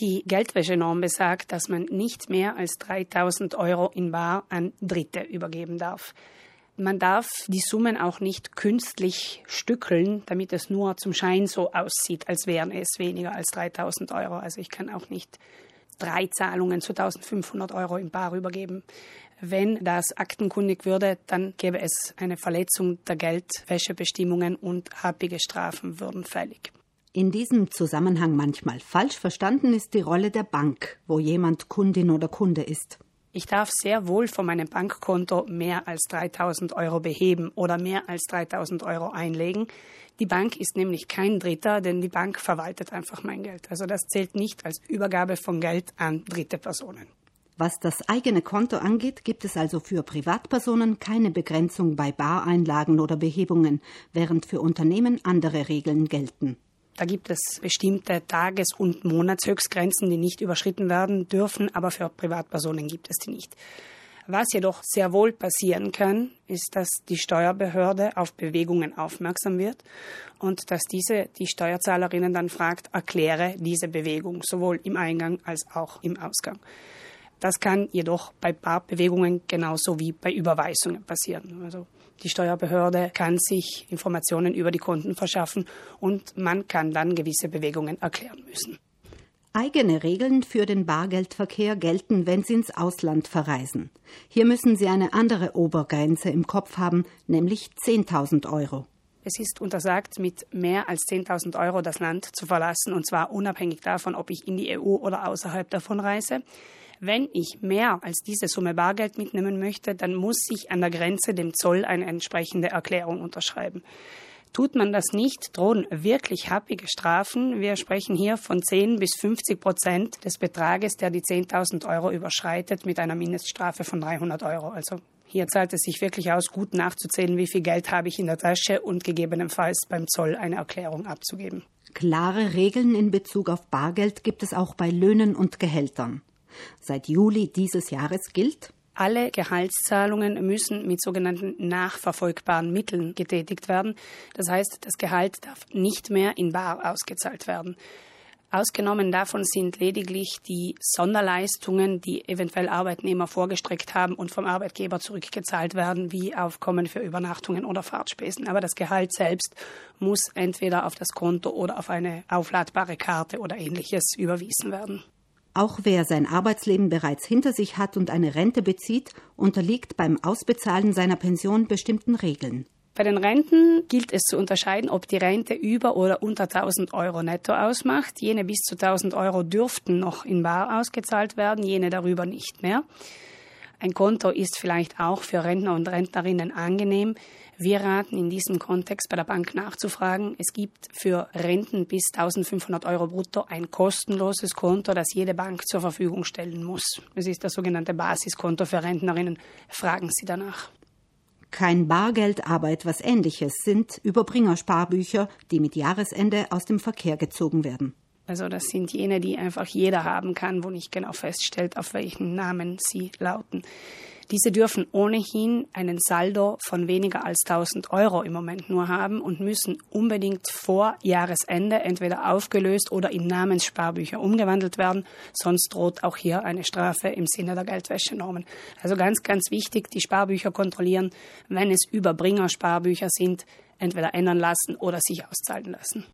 Die Geldwäschenorm besagt, dass man nicht mehr als 3000 Euro in Bar an Dritte übergeben darf. Man darf die Summen auch nicht künstlich stückeln, damit es nur zum Schein so aussieht, als wären es weniger als 3000 Euro. Also ich kann auch nicht drei Zahlungen zu 1500 Euro in Bar übergeben. Wenn das aktenkundig würde, dann gäbe es eine Verletzung der Geldwäschebestimmungen und happige Strafen würden fällig. In diesem Zusammenhang manchmal falsch verstanden ist die Rolle der Bank, wo jemand Kundin oder Kunde ist. Ich darf sehr wohl von meinem Bankkonto mehr als 3000 Euro beheben oder mehr als 3000 Euro einlegen. Die Bank ist nämlich kein Dritter, denn die Bank verwaltet einfach mein Geld. Also das zählt nicht als Übergabe von Geld an dritte Personen. Was das eigene Konto angeht, gibt es also für Privatpersonen keine Begrenzung bei Bareinlagen oder Behebungen, während für Unternehmen andere Regeln gelten. Da gibt es bestimmte Tages- und Monatshöchstgrenzen, die nicht überschritten werden dürfen, aber für Privatpersonen gibt es die nicht. Was jedoch sehr wohl passieren kann, ist, dass die Steuerbehörde auf Bewegungen aufmerksam wird und dass diese die Steuerzahlerinnen dann fragt, erkläre diese Bewegung sowohl im Eingang als auch im Ausgang. Das kann jedoch bei Barbewegungen genauso wie bei Überweisungen passieren. Also die Steuerbehörde kann sich Informationen über die Kunden verschaffen und man kann dann gewisse Bewegungen erklären müssen. Eigene Regeln für den Bargeldverkehr gelten, wenn Sie ins Ausland verreisen. Hier müssen Sie eine andere Obergrenze im Kopf haben, nämlich 10.000 Euro. Es ist untersagt, mit mehr als 10.000 Euro das Land zu verlassen, und zwar unabhängig davon, ob ich in die EU oder außerhalb davon reise. Wenn ich mehr als diese Summe Bargeld mitnehmen möchte, dann muss ich an der Grenze dem Zoll eine entsprechende Erklärung unterschreiben. Tut man das nicht, drohen wirklich happige Strafen. Wir sprechen hier von 10 bis 50 Prozent des Betrages, der die 10.000 Euro überschreitet, mit einer Mindeststrafe von 300 Euro. Also hier zahlt es sich wirklich aus, gut nachzuzählen, wie viel Geld habe ich in der Tasche und gegebenenfalls beim Zoll eine Erklärung abzugeben. Klare Regeln in Bezug auf Bargeld gibt es auch bei Löhnen und Gehältern. Seit Juli dieses Jahres gilt, alle Gehaltszahlungen müssen mit sogenannten nachverfolgbaren Mitteln getätigt werden. Das heißt, das Gehalt darf nicht mehr in Bar ausgezahlt werden. Ausgenommen davon sind lediglich die Sonderleistungen, die eventuell Arbeitnehmer vorgestreckt haben und vom Arbeitgeber zurückgezahlt werden, wie Aufkommen für Übernachtungen oder Fahrtspesen. Aber das Gehalt selbst muss entweder auf das Konto oder auf eine aufladbare Karte oder ähnliches überwiesen werden. Auch wer sein Arbeitsleben bereits hinter sich hat und eine Rente bezieht, unterliegt beim Ausbezahlen seiner Pension bestimmten Regeln. Bei den Renten gilt es zu unterscheiden, ob die Rente über oder unter 1000 Euro netto ausmacht. Jene bis zu 1000 Euro dürften noch in Bar ausgezahlt werden, jene darüber nicht mehr. Ein Konto ist vielleicht auch für Rentner und Rentnerinnen angenehm. Wir raten in diesem Kontext bei der Bank nachzufragen. Es gibt für Renten bis 1500 Euro brutto ein kostenloses Konto, das jede Bank zur Verfügung stellen muss. Es ist das sogenannte Basiskonto für Rentnerinnen. Fragen Sie danach. Kein Bargeld, aber etwas Ähnliches sind Überbringersparbücher, die mit Jahresende aus dem Verkehr gezogen werden. Also das sind jene, die einfach jeder haben kann, wo nicht genau feststellt, auf welchen Namen sie lauten. Diese dürfen ohnehin einen Saldo von weniger als 1000 Euro im Moment nur haben und müssen unbedingt vor Jahresende entweder aufgelöst oder in Namenssparbücher umgewandelt werden. Sonst droht auch hier eine Strafe im Sinne der Geldwäschenormen. Also ganz, ganz wichtig, die Sparbücher kontrollieren, wenn es Überbringersparbücher sind, entweder ändern lassen oder sich auszahlen lassen.